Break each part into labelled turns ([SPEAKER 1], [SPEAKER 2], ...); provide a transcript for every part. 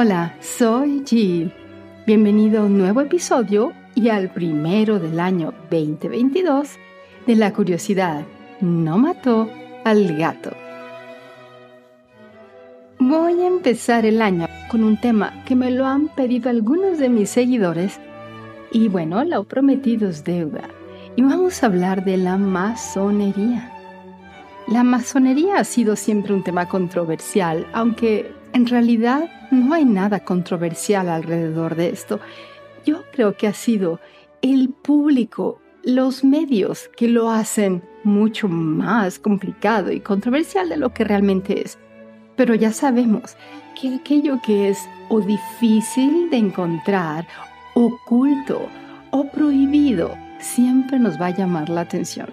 [SPEAKER 1] Hola, soy Jill. Bienvenido a un nuevo episodio y al primero del año 2022 de La curiosidad no mató al gato. Voy a empezar el año con un tema que me lo han pedido algunos de mis seguidores y bueno, lo prometido es deuda. Y vamos a hablar de la masonería. La masonería ha sido siempre un tema controversial, aunque en realidad no hay nada controversial alrededor de esto. Yo creo que ha sido el público, los medios que lo hacen mucho más complicado y controversial de lo que realmente es. Pero ya sabemos que aquello que es o difícil de encontrar, oculto o prohibido, siempre nos va a llamar la atención.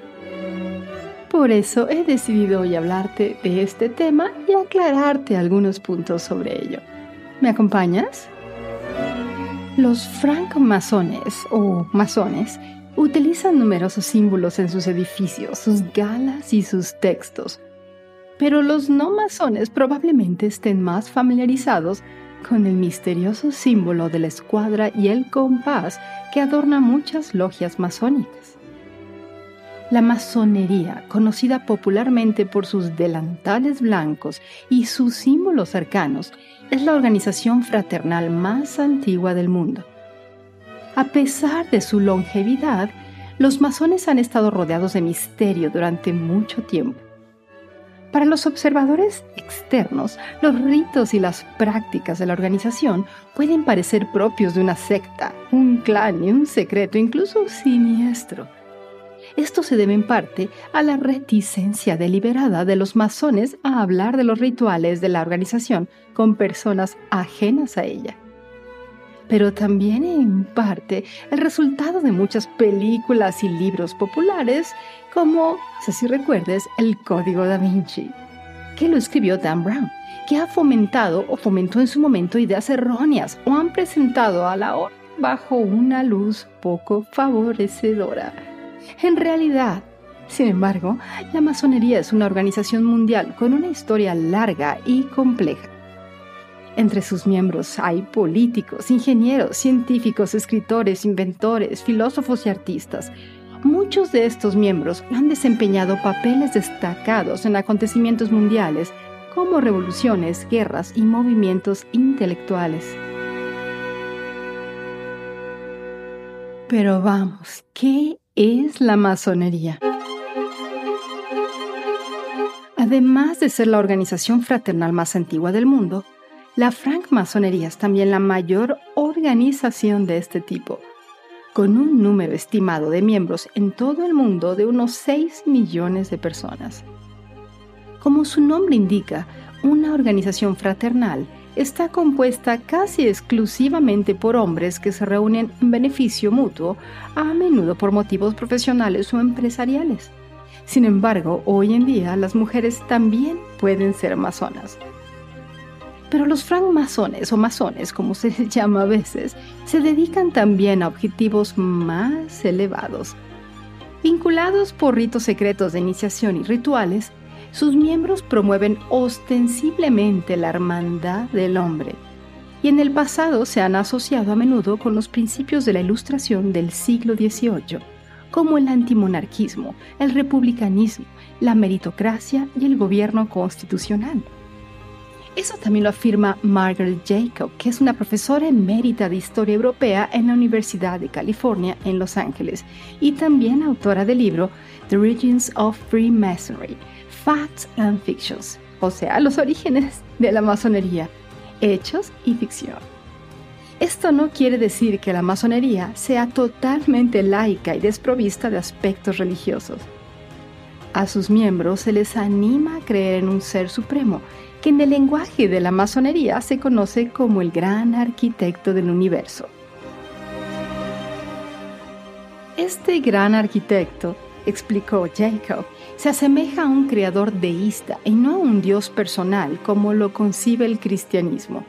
[SPEAKER 1] Por eso he decidido hoy hablarte de este tema y aclararte algunos puntos sobre ello. ¿Me acompañas? Los francmasones o masones utilizan numerosos símbolos en sus edificios, sus galas y sus textos. Pero los no masones probablemente estén más familiarizados con el misterioso símbolo de la escuadra y el compás que adorna muchas logias masónicas. La masonería, conocida popularmente por sus delantales blancos y sus símbolos cercanos, es la organización fraternal más antigua del mundo. A pesar de su longevidad, los masones han estado rodeados de misterio durante mucho tiempo. Para los observadores externos, los ritos y las prácticas de la organización pueden parecer propios de una secta, un clan y un secreto incluso siniestro. Esto se debe en parte a la reticencia deliberada de los masones a hablar de los rituales de la organización con personas ajenas a ella. Pero también en parte el resultado de muchas películas y libros populares como, si recuerdes, El Código da Vinci, que lo escribió Dan Brown, que ha fomentado o fomentó en su momento ideas erróneas o han presentado a la hora bajo una luz poco favorecedora. En realidad, sin embargo, la masonería es una organización mundial con una historia larga y compleja. Entre sus miembros hay políticos, ingenieros, científicos, escritores, inventores, filósofos y artistas. Muchos de estos miembros han desempeñado papeles destacados en acontecimientos mundiales como revoluciones, guerras y movimientos intelectuales. Pero vamos, ¿qué es la masonería? Además de ser la organización fraternal más antigua del mundo, la francmasonería es también la mayor organización de este tipo, con un número estimado de miembros en todo el mundo de unos 6 millones de personas. Como su nombre indica, una organización fraternal está compuesta casi exclusivamente por hombres que se reúnen en beneficio mutuo, a menudo por motivos profesionales o empresariales. Sin embargo, hoy en día las mujeres también pueden ser masonas. Pero los francmasones o masones, como se les llama a veces, se dedican también a objetivos más elevados. Vinculados por ritos secretos de iniciación y rituales, sus miembros promueven ostensiblemente la hermandad del hombre y en el pasado se han asociado a menudo con los principios de la Ilustración del siglo XVIII, como el antimonarquismo, el republicanismo, la meritocracia y el gobierno constitucional. Eso también lo afirma Margaret Jacob, que es una profesora emérita de historia europea en la Universidad de California en Los Ángeles y también autora del libro The Origins of Freemasonry, Facts and Fictions, o sea, los orígenes de la masonería, hechos y ficción. Esto no quiere decir que la masonería sea totalmente laica y desprovista de aspectos religiosos. A sus miembros se les anima a creer en un ser supremo, que en el lenguaje de la masonería se conoce como el gran arquitecto del universo. Este gran arquitecto, explicó Jacob, se asemeja a un creador deísta y no a un Dios personal como lo concibe el cristianismo.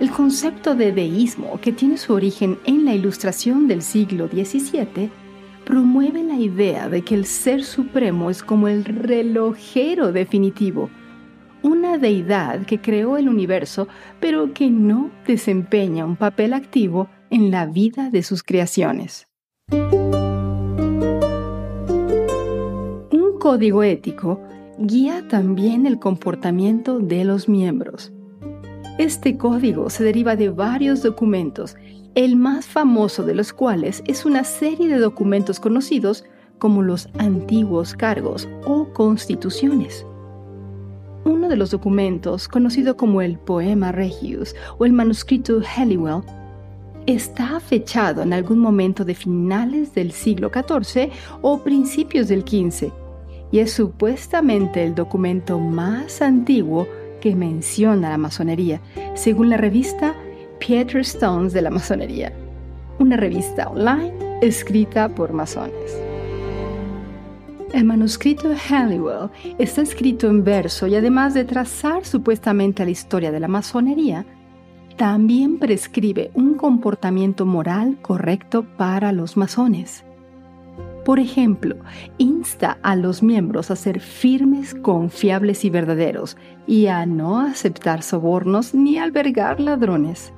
[SPEAKER 1] El concepto de deísmo, que tiene su origen en la ilustración del siglo XVII, promueve la idea de que el Ser Supremo es como el relojero definitivo, una deidad que creó el universo, pero que no desempeña un papel activo en la vida de sus creaciones. Código ético guía también el comportamiento de los miembros. Este código se deriva de varios documentos, el más famoso de los cuales es una serie de documentos conocidos como los antiguos cargos o constituciones. Uno de los documentos, conocido como el Poema Regius o el manuscrito Halliwell, está fechado en algún momento de finales del siglo XIV o principios del XV y es supuestamente el documento más antiguo que menciona la masonería, según la revista Pieter Stones de la masonería, una revista online escrita por masones. El manuscrito de Halliwell está escrito en verso y además de trazar supuestamente la historia de la masonería, también prescribe un comportamiento moral correcto para los masones. Por ejemplo, insta a los miembros a ser firmes, confiables y verdaderos, y a no aceptar sobornos ni albergar ladrones.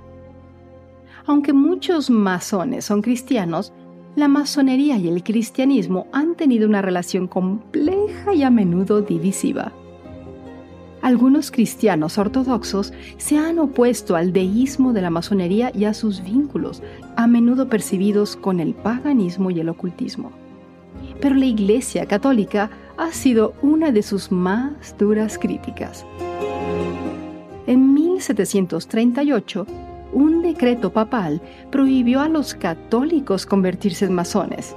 [SPEAKER 1] Aunque muchos masones son cristianos, la masonería y el cristianismo han tenido una relación compleja y a menudo divisiva. Algunos cristianos ortodoxos se han opuesto al deísmo de la masonería y a sus vínculos, a menudo percibidos con el paganismo y el ocultismo pero la Iglesia Católica ha sido una de sus más duras críticas. En 1738, un decreto papal prohibió a los católicos convertirse en masones,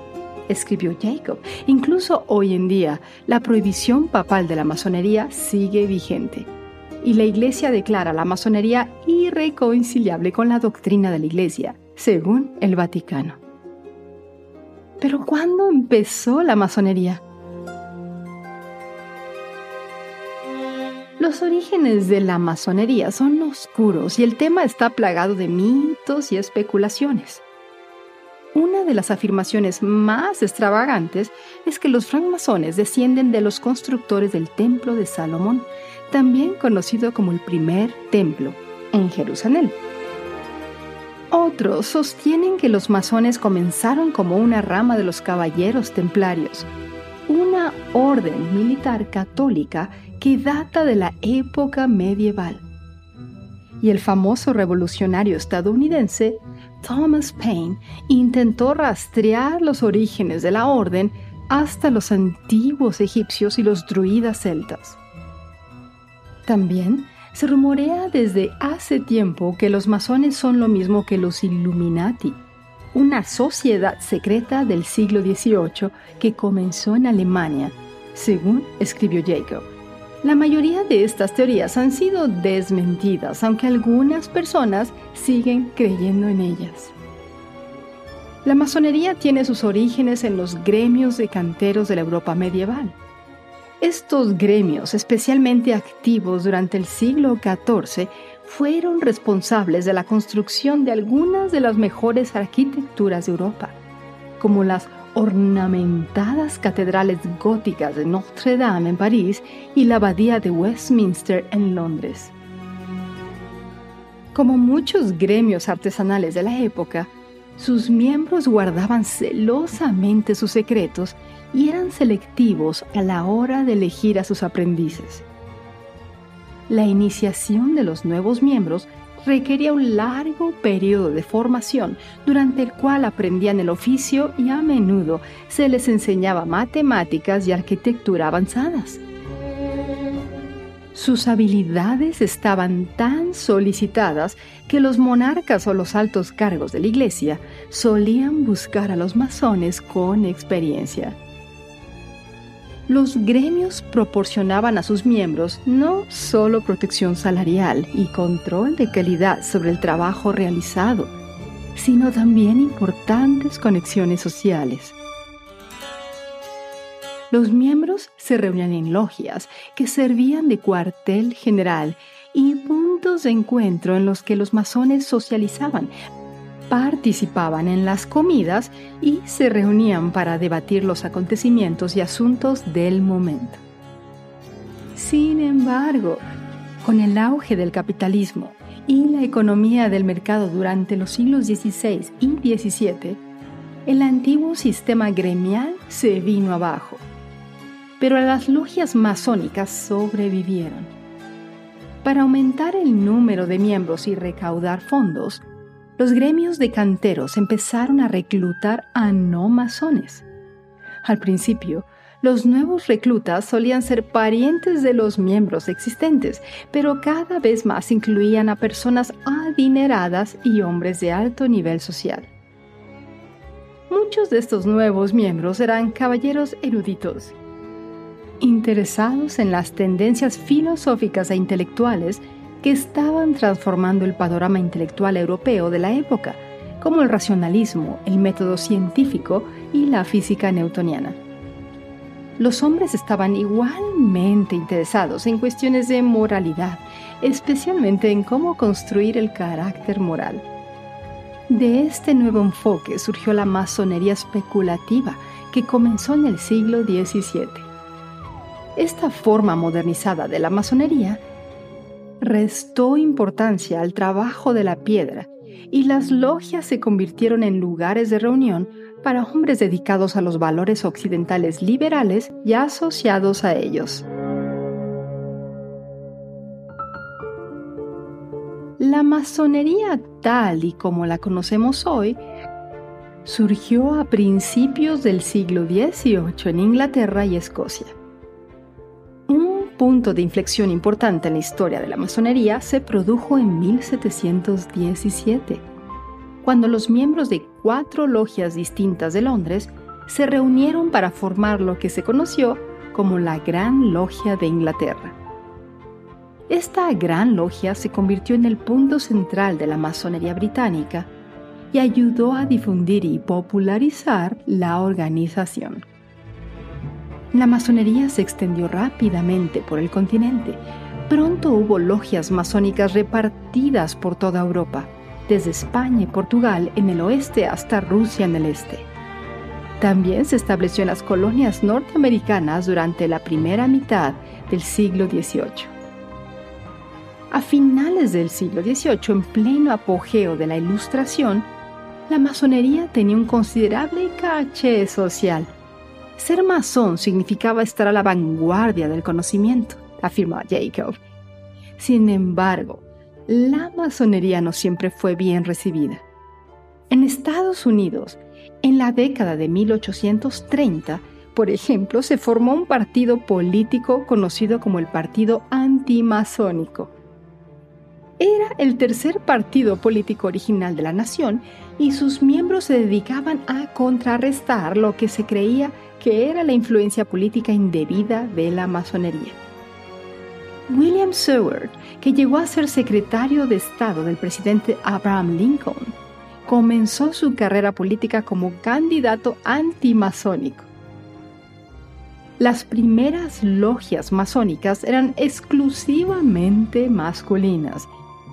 [SPEAKER 1] escribió Jacob. Incluso hoy en día, la prohibición papal de la masonería sigue vigente y la Iglesia declara la masonería irreconciliable con la doctrina de la Iglesia, según el Vaticano. Pero ¿cuándo empezó la masonería? Los orígenes de la masonería son oscuros y el tema está plagado de mitos y especulaciones. Una de las afirmaciones más extravagantes es que los francmasones descienden de los constructores del Templo de Salomón, también conocido como el primer templo, en Jerusalén. Otros sostienen que los masones comenzaron como una rama de los caballeros templarios, una orden militar católica que data de la época medieval. Y el famoso revolucionario estadounidense Thomas Paine intentó rastrear los orígenes de la orden hasta los antiguos egipcios y los druidas celtas. También se rumorea desde hace tiempo que los masones son lo mismo que los Illuminati, una sociedad secreta del siglo XVIII que comenzó en Alemania, según escribió Jacob. La mayoría de estas teorías han sido desmentidas, aunque algunas personas siguen creyendo en ellas. La masonería tiene sus orígenes en los gremios de canteros de la Europa medieval. Estos gremios, especialmente activos durante el siglo XIV, fueron responsables de la construcción de algunas de las mejores arquitecturas de Europa, como las ornamentadas catedrales góticas de Notre Dame en París y la abadía de Westminster en Londres. Como muchos gremios artesanales de la época, sus miembros guardaban celosamente sus secretos y eran selectivos a la hora de elegir a sus aprendices. La iniciación de los nuevos miembros requería un largo periodo de formación durante el cual aprendían el oficio y a menudo se les enseñaba matemáticas y arquitectura avanzadas. Sus habilidades estaban tan solicitadas que los monarcas o los altos cargos de la iglesia solían buscar a los masones con experiencia los gremios proporcionaban a sus miembros no solo protección salarial y control de calidad sobre el trabajo realizado, sino también importantes conexiones sociales. Los miembros se reunían en logias que servían de cuartel general y puntos de encuentro en los que los masones socializaban, participaban en las comidas y se reunían para debatir los acontecimientos y asuntos del momento. Sin embargo, Con el auge del capitalismo y la economía del mercado durante los siglos XVI y XVII, el antiguo sistema gremial se vino abajo. Pero las logias masónicas sobrevivieron. Para aumentar el número de miembros y recaudar fondos, los gremios de canteros empezaron a reclutar a no masones. Al principio, los nuevos reclutas solían ser parientes de los miembros existentes, pero cada vez más incluían a personas adineradas y hombres de alto nivel social. Muchos de estos nuevos miembros eran caballeros eruditos, interesados en las tendencias filosóficas e intelectuales que estaban transformando el panorama intelectual europeo de la época, como el racionalismo, el método científico y la física newtoniana los hombres estaban igualmente interesados en cuestiones de moralidad, especialmente en cómo construir el carácter moral. De este nuevo enfoque surgió la masonería especulativa que comenzó en el siglo XVII. Esta forma modernizada de la masonería restó importancia al trabajo de la piedra y las logias se convirtieron en lugares de reunión para hombres dedicados a los valores occidentales liberales y asociados a ellos. La masonería tal y como la conocemos hoy surgió a principios del siglo XVIII en Inglaterra y Escocia. Un punto de inflexión importante en la historia de la masonería se produjo en 1717 cuando los miembros de cuatro logias distintas de Londres se reunieron para formar lo que se conoció como la Gran Logia de Inglaterra. Esta gran logia se convirtió en el punto central de la masonería británica y ayudó a difundir y popularizar la organización. La masonería se extendió rápidamente por el continente. Pronto hubo logias masónicas repartidas por toda Europa desde España y Portugal en el oeste hasta Rusia en el este. También se estableció en las colonias norteamericanas durante la primera mitad del siglo XVIII. A finales del siglo XVIII, en pleno apogeo de la Ilustración, la masonería tenía un considerable caché social. Ser masón significaba estar a la vanguardia del conocimiento, afirma Jacob. Sin embargo, la masonería no siempre fue bien recibida. En Estados Unidos, en la década de 1830, por ejemplo, se formó un partido político conocido como el Partido Antimasónico. Era el tercer partido político original de la nación y sus miembros se dedicaban a contrarrestar lo que se creía que era la influencia política indebida de la masonería. William Seward, que llegó a ser secretario de Estado del presidente Abraham Lincoln, comenzó su carrera política como candidato antimasónico. Las primeras logias masónicas eran exclusivamente masculinas,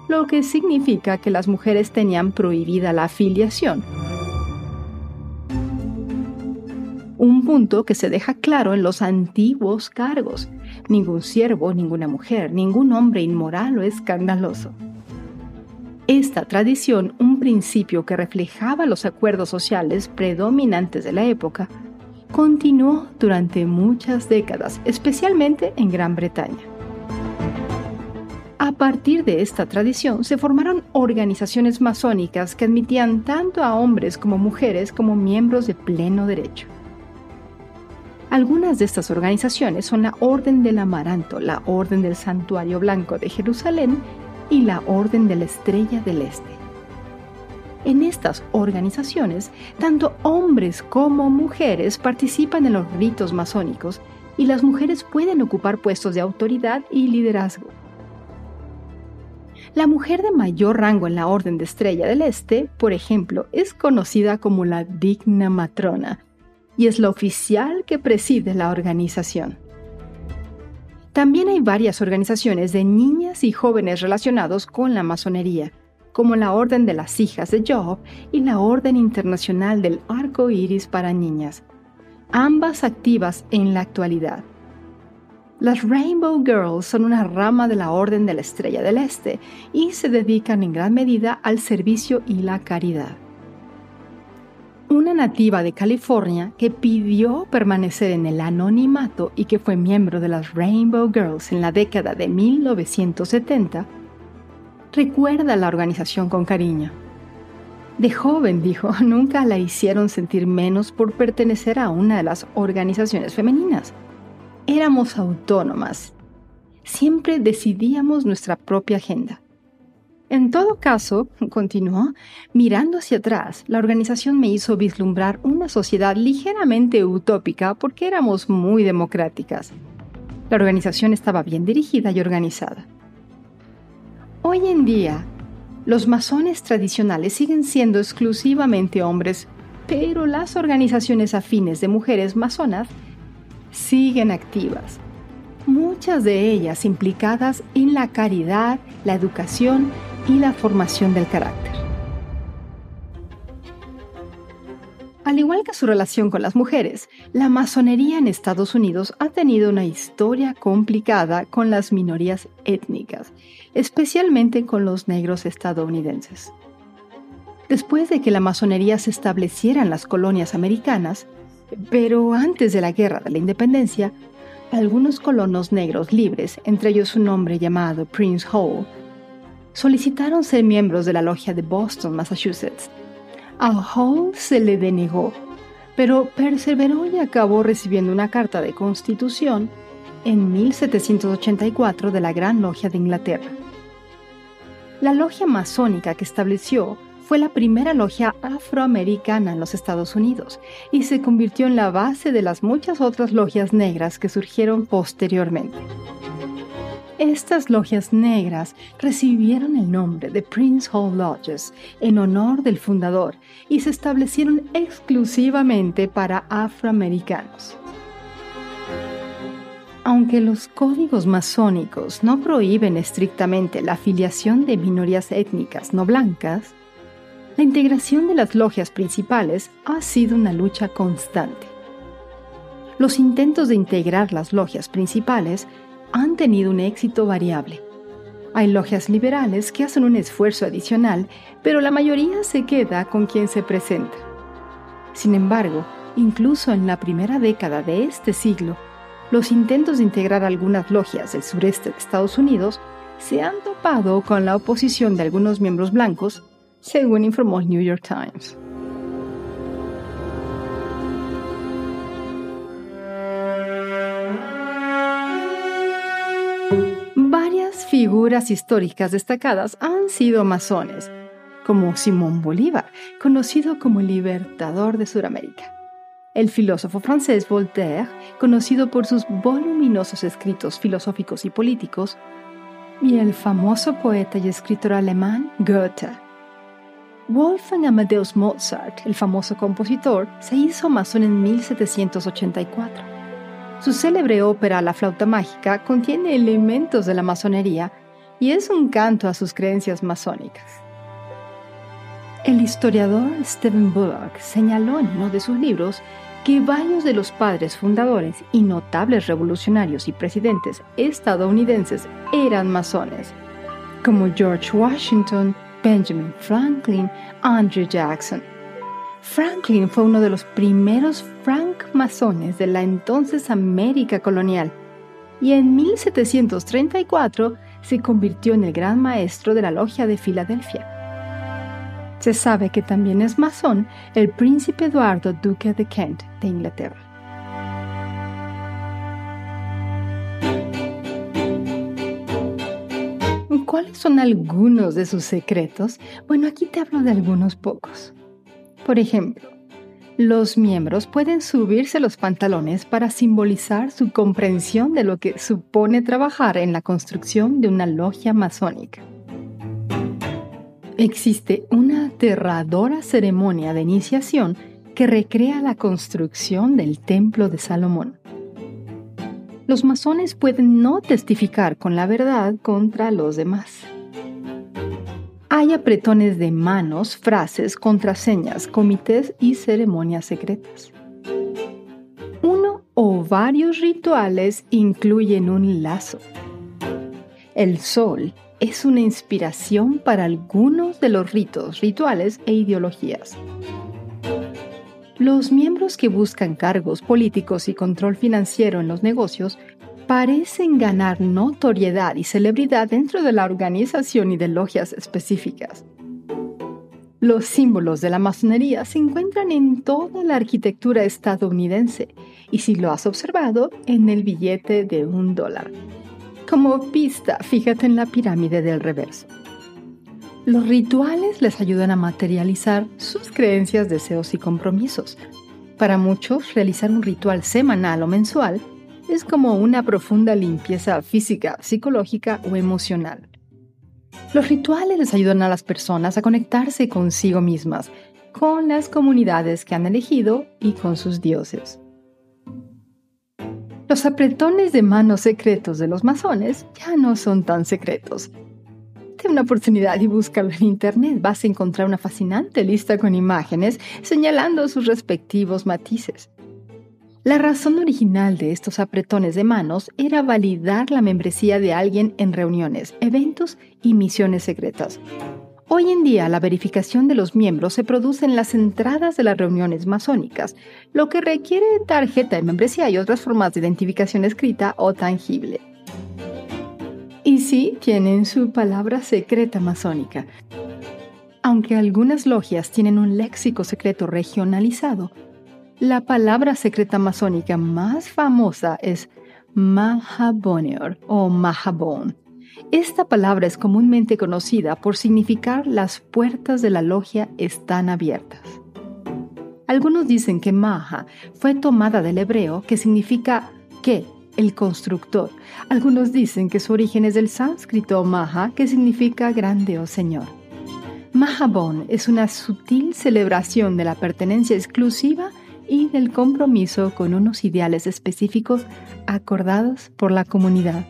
[SPEAKER 1] lo que significa que las mujeres tenían prohibida la afiliación. Un punto que se deja claro en los antiguos cargos, ningún siervo, ninguna mujer, ningún hombre inmoral o escandaloso. Esta tradición, un principio que reflejaba los acuerdos sociales predominantes de la época, continuó durante muchas décadas, especialmente en Gran Bretaña. A partir de esta tradición se formaron organizaciones masónicas que admitían tanto a hombres como mujeres como miembros de pleno derecho. Algunas de estas organizaciones son la Orden del Amaranto, la Orden del Santuario Blanco de Jerusalén y la Orden de la Estrella del Este. En estas organizaciones, tanto hombres como mujeres participan en los ritos masónicos y las mujeres pueden ocupar puestos de autoridad y liderazgo. La mujer de mayor rango en la Orden de Estrella del Este, por ejemplo, es conocida como la digna matrona y es la oficial que preside la organización. También hay varias organizaciones de niñas y jóvenes relacionados con la masonería, como la Orden de las Hijas de Job y la Orden Internacional del Arco Iris para Niñas, ambas activas en la actualidad. Las Rainbow Girls son una rama de la Orden de la Estrella del Este y se dedican en gran medida al servicio y la caridad. Una nativa de California que pidió permanecer en el anonimato y que fue miembro de las Rainbow Girls en la década de 1970, recuerda la organización con cariño. De joven, dijo, nunca la hicieron sentir menos por pertenecer a una de las organizaciones femeninas éramos autónomas. Siempre decidíamos nuestra propia agenda. En todo caso, continuó, mirando hacia atrás, la organización me hizo vislumbrar una sociedad ligeramente utópica porque éramos muy democráticas. La organización estaba bien dirigida y organizada. Hoy en día, los masones tradicionales siguen siendo exclusivamente hombres, pero las organizaciones afines de mujeres masonas siguen activas, muchas de ellas implicadas en la caridad, la educación y la formación del carácter. Al igual que su relación con las mujeres, la masonería en Estados Unidos ha tenido una historia complicada con las minorías étnicas, especialmente con los negros estadounidenses. Después de que la masonería se estableciera en las colonias americanas, pero antes de la Guerra de la Independencia, algunos colonos negros libres, entre ellos un hombre llamado Prince Hall, solicitaron ser miembros de la logia de Boston, Massachusetts. A Hall se le denegó, pero perseveró y acabó recibiendo una carta de constitución en 1784 de la Gran Logia de Inglaterra. La logia masónica que estableció fue la primera logia afroamericana en los Estados Unidos y se convirtió en la base de las muchas otras logias negras que surgieron posteriormente. Estas logias negras recibieron el nombre de Prince Hall Lodges en honor del fundador y se establecieron exclusivamente para afroamericanos. Aunque los códigos masónicos no prohíben estrictamente la afiliación de minorías étnicas no blancas, la integración de las logias principales ha sido una lucha constante. Los intentos de integrar las logias principales han tenido un éxito variable. Hay logias liberales que hacen un esfuerzo adicional, pero la mayoría se queda con quien se presenta. Sin embargo, incluso en la primera década de este siglo, los intentos de integrar algunas logias del sureste de Estados Unidos se han topado con la oposición de algunos miembros blancos según informó el New York Times. Varias figuras históricas destacadas han sido masones, como Simón Bolívar, conocido como el libertador de Sudamérica. El filósofo francés Voltaire, conocido por sus voluminosos escritos filosóficos y políticos, y el famoso poeta y escritor alemán Goethe, Wolfgang Amadeus Mozart, el famoso compositor, se hizo masón en 1784. Su célebre ópera La flauta mágica contiene elementos de la masonería y es un canto a sus creencias masónicas. El historiador Stephen Bullock señaló en uno de sus libros que varios de los padres fundadores y notables revolucionarios y presidentes estadounidenses eran masones, como George Washington, Benjamin Franklin, Andrew Jackson. Franklin fue uno de los primeros francmasones de la entonces América colonial y en 1734 se convirtió en el gran maestro de la logia de Filadelfia. Se sabe que también es masón el príncipe Eduardo, duque de Kent de Inglaterra. ¿Cuáles son algunos de sus secretos? Bueno, aquí te hablo de algunos pocos. Por ejemplo, los miembros pueden subirse los pantalones para simbolizar su comprensión de lo que supone trabajar en la construcción de una logia masónica. Existe una aterradora ceremonia de iniciación que recrea la construcción del Templo de Salomón los masones pueden no testificar con la verdad contra los demás. Hay apretones de manos, frases, contraseñas, comités y ceremonias secretas. Uno o varios rituales incluyen un lazo. El sol es una inspiración para algunos de los ritos, rituales e ideologías. Los miembros que buscan cargos políticos y control financiero en los negocios parecen ganar notoriedad y celebridad dentro de la organización y de logias específicas. Los símbolos de la masonería se encuentran en toda la arquitectura estadounidense y si lo has observado, en el billete de un dólar. Como pista, fíjate en la pirámide del reverso. Los rituales les ayudan a materializar sus creencias, deseos y compromisos. Para muchos, realizar un ritual semanal o mensual es como una profunda limpieza física, psicológica o emocional. Los rituales les ayudan a las personas a conectarse consigo mismas, con las comunidades que han elegido y con sus dioses. Los apretones de manos secretos de los masones ya no son tan secretos. Ten una oportunidad y búscalo en internet. Vas a encontrar una fascinante lista con imágenes señalando sus respectivos matices. La razón original de estos apretones de manos era validar la membresía de alguien en reuniones, eventos y misiones secretas. Hoy en día la verificación de los miembros se produce en las entradas de las reuniones masónicas, lo que requiere tarjeta de membresía y otras formas de identificación escrita o tangible. Y sí, tienen su palabra secreta masónica. Aunque algunas logias tienen un léxico secreto regionalizado, la palabra secreta masónica más famosa es Mahabonior o Mahabon esta palabra es comúnmente conocida por significar las puertas de la logia están abiertas. Algunos dicen que Maha fue tomada del hebreo que significa que, el constructor. Algunos dicen que su origen es del sánscrito Maha, que significa grande o señor. Mahabon es una sutil celebración de la pertenencia exclusiva y del compromiso con unos ideales específicos acordados por la comunidad.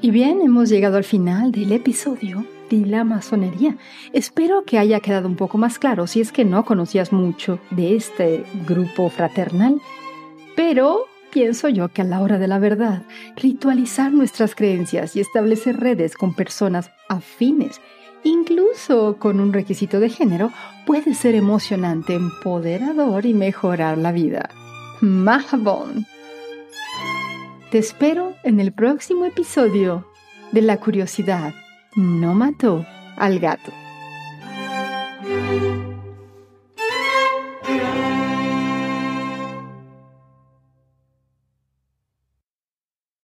[SPEAKER 1] Y bien, hemos llegado al final del episodio de la masonería. Espero que haya quedado un poco más claro si es que no conocías mucho de este grupo fraternal. Pero pienso yo que a la hora de la verdad, ritualizar nuestras creencias y establecer redes con personas afines, incluso con un requisito de género, puede ser emocionante, empoderador y mejorar la vida. Mahabon. Te espero en el próximo episodio de La curiosidad no mató al gato.